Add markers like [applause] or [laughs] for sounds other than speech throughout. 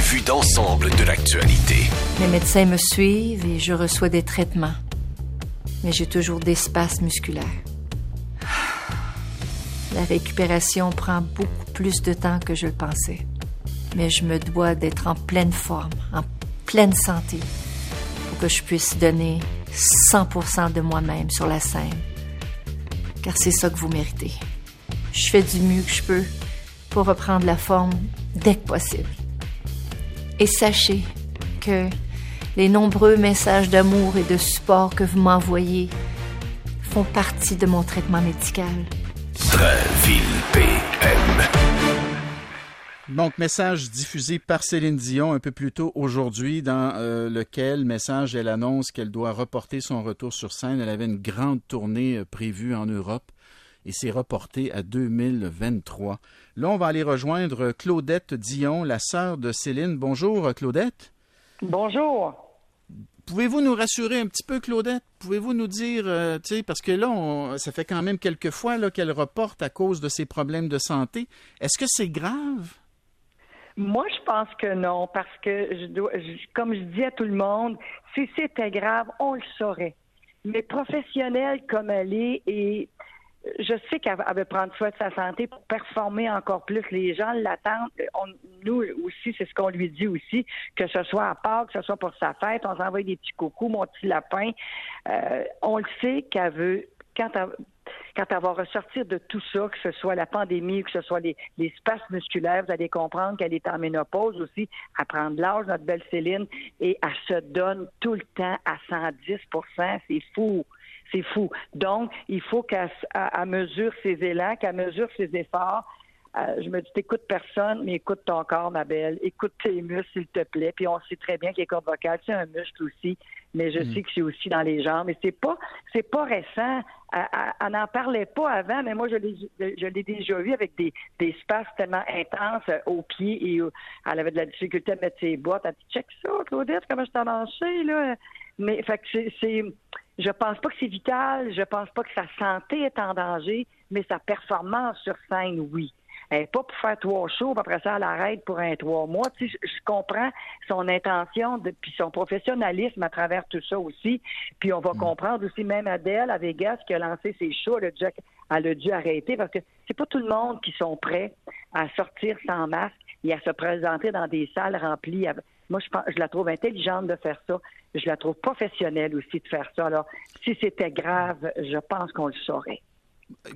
vue d'ensemble de l'actualité. Mes médecins me suivent et je reçois des traitements. Mais j'ai toujours des spasmes musculaires. La récupération prend beaucoup plus de temps que je le pensais. Mais je me dois d'être en pleine forme, en pleine santé, pour que je puisse donner 100% de moi-même sur la scène. Car c'est ça que vous méritez. Je fais du mieux que je peux pour reprendre la forme dès que possible. Et sachez que les nombreux messages d'amour et de support que vous m'envoyez font partie de mon traitement médical. Donc, message diffusé par Céline Dion un peu plus tôt aujourd'hui, dans euh, lequel message elle annonce qu'elle doit reporter son retour sur scène. Elle avait une grande tournée euh, prévue en Europe et s'est reportée à 2023. Là, on va aller rejoindre Claudette Dion, la sœur de Céline. Bonjour, Claudette. Bonjour. Pouvez-vous nous rassurer un petit peu, Claudette? Pouvez-vous nous dire, euh, tu sais, parce que là, on, ça fait quand même quelques fois là, qu'elle reporte à cause de ses problèmes de santé. Est-ce que c'est grave? Moi, je pense que non, parce que, je dois, je- comme je dis à tout le monde, si c'était grave, on le saurait. Mais professionnelle comme elle est, et je sais qu'elle elle veut prendre soin de sa santé pour performer encore plus. Les gens l'attendent. Nous aussi, c'est ce qu'on lui dit aussi, que ce soit à Pâques, que ce soit pour sa fête, on s'envoie des petits coucous, mon petit lapin. Euh, on le sait qu'elle veut, quand elle, quand elle va ressortir de tout ça, que ce soit la pandémie, que ce soit les, les musculaires, vous allez comprendre qu'elle est en ménopause aussi, à prendre l'âge, notre belle Céline, et elle se donne tout le temps à 110% C'est fou. C'est fou. Donc, il faut elle mesure ses élans, qu'elle mesure ses efforts. Euh, je me dis, t'écoutes personne, mais écoute ton corps, ma belle. Écoute tes muscles, s'il te plaît. Puis on sait très bien que les cordes vocales, c'est un muscle aussi, mais je sais que c'est aussi dans les jambes. Mais c'est pas, c'est pas récent. Elle n'en parlait pas avant, mais moi, je l'ai, je l'ai déjà vu avec des, des tellement intenses euh, aux pieds et euh, elle avait de la difficulté à mettre ses bottes. Elle dit, check ça, Claudette, comment je t'en lancé, là? Mais, fait que c'est, c'est, je pense pas que c'est vital, je pense pas que sa santé est en danger, mais sa performance sur scène, oui. Elle pas pour faire trois shows, puis après ça, elle arrête pour un trois mois. Tu sais, je, je comprends son intention, de, puis son professionnalisme à travers tout ça aussi. Puis on va comprendre aussi, même Adèle à Vegas, qui a lancé ses shows, elle a dû, elle a dû arrêter parce que c'est pas tout le monde qui sont prêts à sortir sans masque et à se présenter dans des salles remplies. Moi, je, pense, je la trouve intelligente de faire ça. Je la trouve professionnelle aussi de faire ça. Alors, si c'était grave, je pense qu'on le saurait.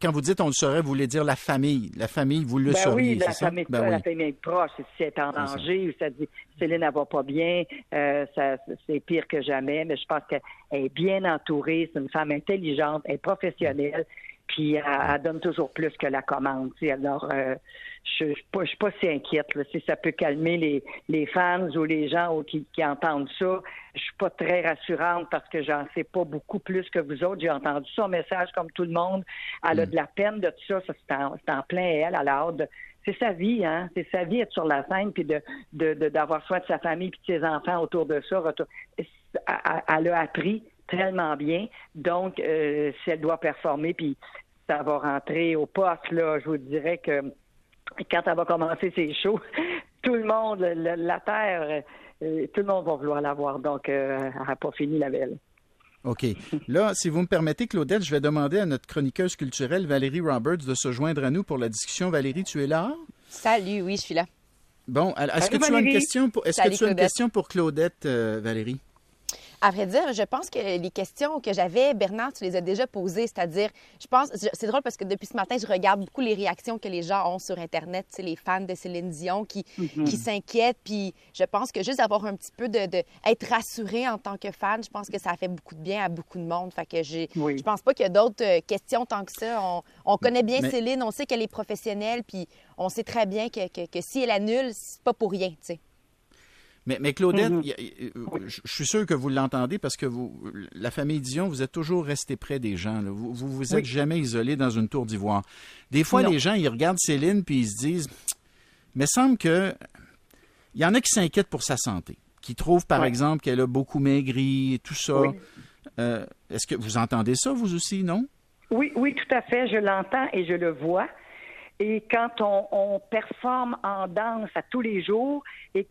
Quand vous dites on le saurait, vous voulez dire la famille. La famille, vous le Ben sauriez, oui, la famille, Ben la famille proche, si elle est en C'est ça. danger, ou ça dit Céline, elle va pas bien, euh, ça, c'est pire que jamais, mais je pense qu'elle est bien entourée, c'est une femme intelligente, elle est professionnelle, puis elle, elle donne toujours plus que la commande. Alors, euh, je ne suis pas, je suis pas si inquiète. là. Si ça peut calmer les, les fans ou les gens ou qui, qui entendent ça, je suis pas très rassurante parce que j'en sais pas beaucoup plus que vous autres. J'ai entendu son message comme tout le monde. Elle a de la peine de tout ça. ça c'est en, en plein elle. Elle a hâte de- c'est sa vie, hein. C'est sa vie être sur la scène puis de de- de- d'avoir soin de sa famille puis de ses enfants autour de ça. Retour- elle a appris tellement bien. Donc, euh, si elle doit performer puis ça va rentrer au poste, là, je vous dirais que quand elle va commencer ses shows, [laughs] tout le monde, le- la terre, euh, tout le monde va vouloir la voir. Donc, euh, elle n'a pas fini la belle. OK. [laughs] Là, si vous me permettez, Claudette, je vais demander à notre chroniqueuse culturelle, Valérie Roberts, de se joindre à nous pour la discussion. Valérie, tu es là? Salut, oui, je suis là. Bon, alors, est-ce que tu as une question pour, est-ce que tu as une Claudette. question pour Claudette, euh, Valérie? À vrai dire, je pense que les questions que j'avais, Bernard, tu les as déjà posées. C'est-à-dire, je pense, c'est drôle parce que depuis ce matin, je regarde beaucoup les réactions que les gens ont sur Internet, tu sais, les fans de Céline Dion qui, qui s'inquiètent. Puis je pense que juste avoir un petit peu de, de- être rassuré en tant que fan, je pense que ça fait beaucoup de bien à beaucoup de monde. Fait que j'ai, Oui. je pense pas qu'il y a d'autres euh, questions tant que ça. On, on connaît bien Mais- Céline, on sait qu'elle est professionnelle, puis on sait très bien que, que, que si elle annule, c'est pas pour rien, tu sais. Mais, mais Claudette, y- euh, je je suis sûr que vous l'entendez parce que vous, la famille Dion, vous êtes toujours resté près des gens. là. Vous, vous vous êtes jamais isolé dans une tour d'ivoire. Des fois, Non. les gens, ils regardent Céline puis ils se disent, mais semble que il y en a qui s'inquiètent pour sa santé, qui trouvent par Ouais. exemple qu'elle a beaucoup maigri et tout ça. Oui. Euh, Est-ce que vous entendez ça vous aussi, non? Oui, oui, tout à fait. Je l'entends et je le vois. Et quand on, on, performe en danse à tous les jours, et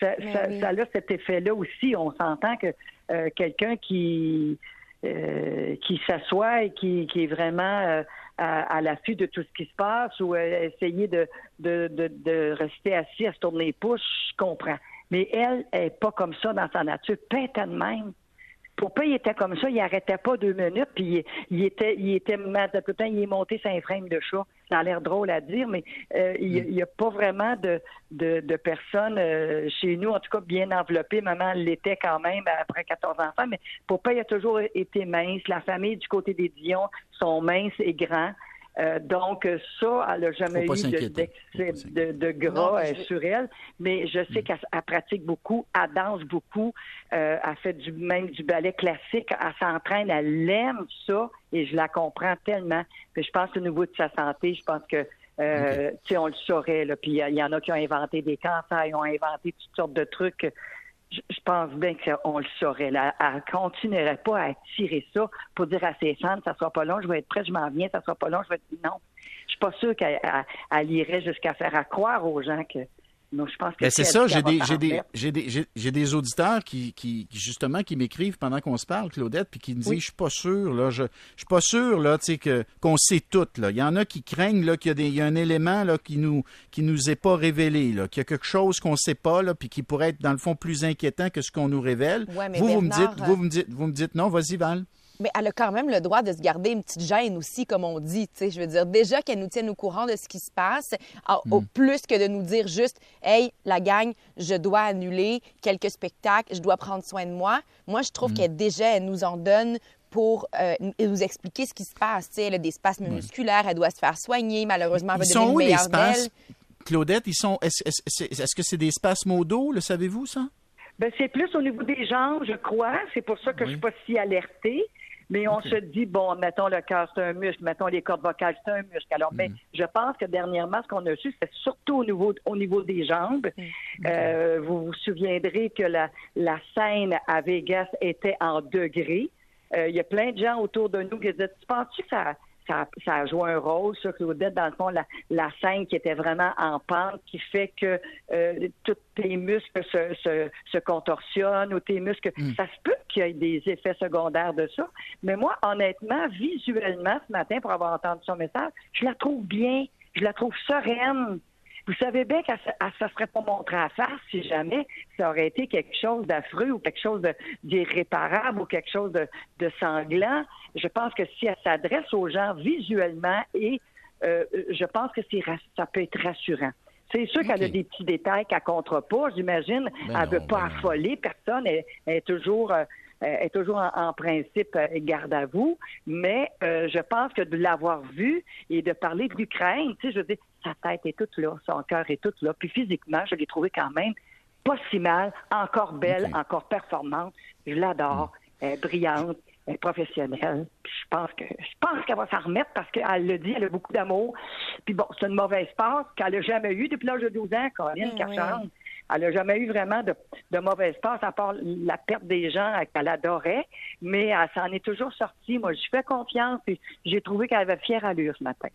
ça, ça, ça, a cet effet-là aussi. On s'entend que euh, quelqu'un qui euh, qui s'assoit et qui, qui est vraiment euh, à, à l'affût de tout ce qui se passe ou essayer de, de, de, de, rester assis à se tourner les pouces, je comprends. Mais elle, elle n'est pas comme ça dans sa nature, pète de même. Pourquoi il était comme ça? Il arrêtait pas deux minutes, puis il, était, il était, tout temps, il est monté un frame de chat. Ça a l'air drôle à dire, mais euh, il n'y a pas vraiment de, de, de personnes euh, chez nous, en tout cas bien enveloppées. Maman l'était quand même après 14 enfants, mais il a toujours été mince. La famille du côté des Dion sont minces et grands. Euh, donc, ça, elle n'a jamais eu de, de, gras euh, sur elle, mais je sais mm. qu'elle pratique beaucoup, elle danse beaucoup, euh, elle fait du, même du ballet classique, elle s'entraîne, elle aime ça et je la comprends tellement. Puis je pense au niveau de sa santé, je pense que tu sais, on le saurait. Là. Puis il y, en a qui ont inventé des cancers, ils ont inventé toutes sortes de trucs je pense bien qu'on le saurait. Là. Elle continuerait pas à tirer ça pour dire à ses fans, ça sera pas long, je vais être prête, je m'en viens, ça sera pas long, je vais être... Non. Je suis pas sûre qu'elle irait jusqu'à faire à croire aux gens que je pense que ben, c'est ça, j'ai des, j'ai des, j'ai des, j'ai des auditeurs qui, qui, justement, qui m'écrivent pendant qu'on se parle, Claudette, puis qui me disent, je suis pas sûr, là, je, je suis pas sûr, là, tu sais, que, qu'on sait tout, là. Il y en a qui craignent, là, qu'il y a des, il y a un élément, là, qui nous, qui nous est pas révélé, là, qu'il y a quelque chose qu'on sait pas, là, puis qui pourrait être, dans le fond, plus inquiétant que ce qu'on nous révèle. vous, vous me dites, vous, vous me dites, vous me dites, non, vas-y, Val mais elle a quand même le droit de se garder une petite gêne aussi, comme on dit. sais. Je veux dire, déjà qu'elle nous tienne au courant de ce qui se passe, au mm. plus que de nous dire juste, hey, la gang, je dois annuler quelques spectacles, je dois prendre soin de moi. Moi, je trouve mm. qu'elle déjà, elle nous en donne pour euh, nous expliquer ce qui se passe. sais, elle a des spasmes musculaires, elle doit se faire soigner. Malheureusement, elle va devenir une meilleure d'elle. Claudette, ils sont. Est-ce est, que c'est des spasmes au dos, le savez-vous ça? Ben, c'est plus au niveau des jambes, je crois. C'est pour ça que je je suis pas si alertée. Mais on se dit, bon, mettons le cœur, c'est un muscle, mettons les cordes vocales, c'est un muscle. Alors, mais mm. je pense que dernièrement, ce qu'on a su, c'est surtout au niveau, au niveau des jambes. Mm. Euh, vous vous souviendrez que la, la scène à Vegas était en degrés. Euh, il y a plein de gens autour de nous qui disent, tu penses-tu que ça ça, ça, a joué un rôle, ça, Claudette, dans le fond, la, la, scène qui était vraiment en pente, qui fait que euh, tous tes muscles se, se, se, contorsionnent ou tes muscles. Hmm. Ça se peut qu'il y ait des effets secondaires de ça. Mais moi, honnêtement, visuellement, ce matin, pour avoir entendu son message, je la trouve bien, je la trouve sereine. Vous savez bien qu'elle ne se serait pas montrée à face si jamais ça aurait été quelque chose d'affreux ou quelque chose d'irréparable ou quelque chose de, de, sanglant. Je pense que si elle s'adresse aux gens visuellement et euh, je pense que ça peut être rassurant. C'est sûr qu'elle a des petits détails qu'elle ne pas, j'imagine. Ben elle ne veut pas ben affoler personne. Elle, est toujours... Euh, est toujours en, principe euh, garde à vous, mais je pense que de l'avoir vu et de parler de l'Ukraine, tu sais, je veux dire, sa tête est toute là, son cœur est tout là. Puis physiquement, je l'ai trouvé quand même pas si mal, encore belle, encore performante. Je l'adore, mm. elle est brillante, elle est professionnelle. Puis je pense que je pense qu'elle va s'en remettre parce qu'elle le dit, elle a beaucoup d'amour. Puis bon, c'est une mauvaise passe qu'elle n'a jamais eue depuis l'âge de 12 ans, Caroline mm, Elle n'a jamais eu vraiment de, de mauvaise passe, à part la perte des gens qu'elle adorait, mais elle s'en est toujours sortie. Moi, je fais confiance et j'ai trouvé qu'elle avait fière allure ce matin.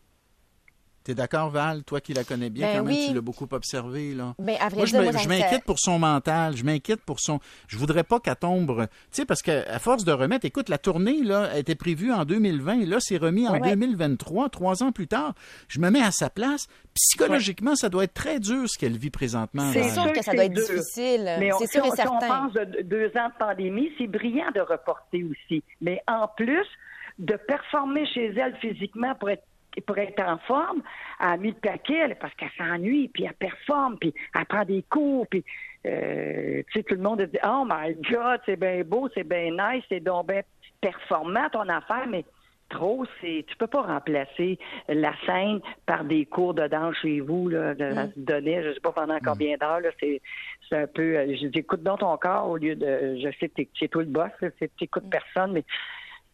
T'es d'accord, Val? Toi qui la connais bien, ben quand même, tu l'as beaucoup observé, là. Ben, à moi, je m'inquiète pour son mental. Je m'inquiète pour son. Je voudrais pas qu'elle tombe. Tu sais, parce qu'à force de remettre, écoute, la tournée, là, était prévue en 2020. Là, c'est remis en 2023, trois ans plus tard. Je me mets à sa place. Psychologiquement, ça doit être très dur ce qu'elle vit présentement. C'est sûr que ça doit être difficile. C'est sûr et certain. Si on pense de deux ans de pandémie, c'est brillant de reporter aussi. Mais en plus, de performer chez elle physiquement pour être pour être en forme, elle a mis le paquet parce qu'elle s'ennuie, puis elle performe, puis elle prend des cours, puis euh, tu sais, tout le monde dit Oh my God, c'est bien beau, c'est bien nice, c'est donc bien performant ton affaire, mais trop, c'est tu peux pas remplacer la scène par des cours de danse chez vous, là, de mm. donner, je sais pas pendant combien d'heures, là, c'est, c'est un peu je dis écoute dans ton corps au lieu de je sais que c'est toi le boss, tu écoutes mm. personne, mais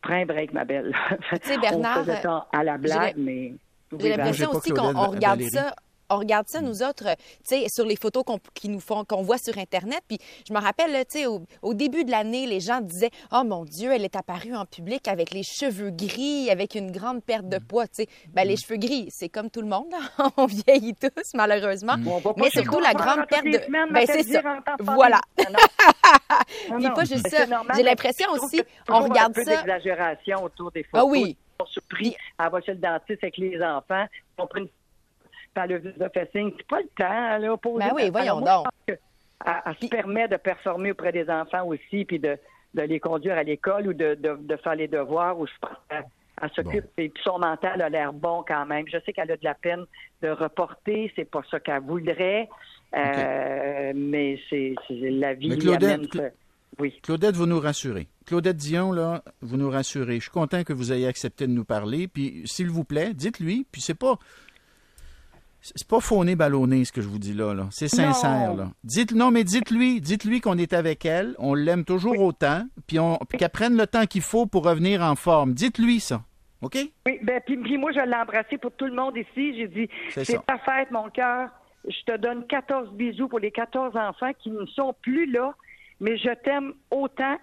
prends un break, ma belle. Tu sais, Bernard. On faisait ça à la blague, mais. J'ai l'impression aussi qu'on regarde ça on regarde ça, nous autres, euh, tu sais, sur les photos qu'on qui nous font, qu'on voit sur Internet. Puis je me rappelle, tu sais, au, au début de l'année, les gens disaient Oh mon Dieu, elle est apparue en public avec les cheveux gris, avec une grande perte de poids. Tu sais, ben, les cheveux gris, c'est comme tout le monde, là. [laughs] on vieillit tous, malheureusement. Pas Mais surtout la grande à perte de. semaines, Ben, c'est ça. Voilà. Non, [laughs] pas juste mais ça. J'ai l'impression aussi, on regarde un peu ça. d'exagération autour des Ah photos. oui. Ils sont surpris. Elle va chez le dentiste avec les enfants. On prend une par le de fait signe. C'est pas le temps, là, poser Ben oui, voyons Alors, moi, donc. Elle, elle se permet de performer auprès des enfants aussi, puis de, de les conduire à l'école ou de, de, de faire les devoirs. Ou je pense qu'elle- elle s'occupe. Et puis son mental a l'air bon quand même. Je sais qu'elle a de la peine de reporter. C'est pas ça qu'elle voudrait. Euh, Mais c'est la vie Mais Claudette, amène Cla- ce- Oui. Claudette, vous nous rassurez. Claudette Dion, là, vous nous rassurez. Je suis content que vous ayez accepté de nous parler. Puis, s'il vous plaît, dites-lui. Puis, c'est pas. C'est pas fauné ballonné ce que je vous dis là. là. C'est sincère. Non. Là. Dites, non, mais dites-lui. Dites-lui qu'on est avec elle. On l'aime toujours autant. Puis, qu'elle prenne le temps qu'il faut pour revenir en forme. Dites-lui ça. OK? Oui, ben, puis, puis moi, je l'ai embrassé pour tout le monde ici. J'ai dit, C'est ta fête, mon cœur. Je te donne 14 bisous pour les 14 enfants qui ne sont plus là, mais je t'aime autant.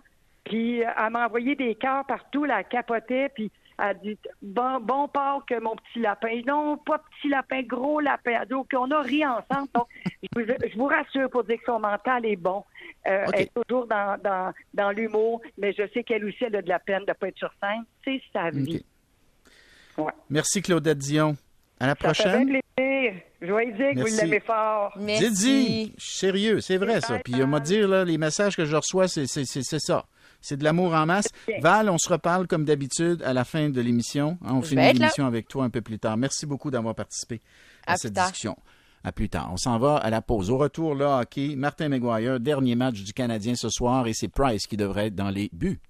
Puis euh, elle m'a envoyé des cœurs partout, là, elle capotait, puis elle a dit bon, bon Pâques, mon petit lapin. Non, pas petit lapin, gros lapin. Donc, on a ri ensemble. Donc, [laughs] je, vous, je vous rassure pour dire que son mental est bon. Euh. Elle est toujours dans, dans, dans l'humour, mais je sais qu'elle aussi, elle a de la peine de ne pas être sur scène. C'est sa vie. Ouais. Merci, Claudette Dion. À la Ça fait prochaine. bien plaisir. Je vais lui dire que Merci. vous l'aimez fort. Merci. Je suis sérieux, c'est vrai ça. Puis, on m'a bye. dire, là, les messages que je reçois, c'est c'est- c'est- c'est ça. C'est de l'amour en masse. Val, on se reparle comme d'habitude à la fin de l'émission. Hein, on Je finit l'émission avec toi un peu plus tard. Merci beaucoup d'avoir participé à, À cette discussion. À plus tard. On s'en va à la pause. Au retour, là, hockey, Martin McGuire, dernier match du Canadien ce soir et c'est Price qui devrait être dans les buts.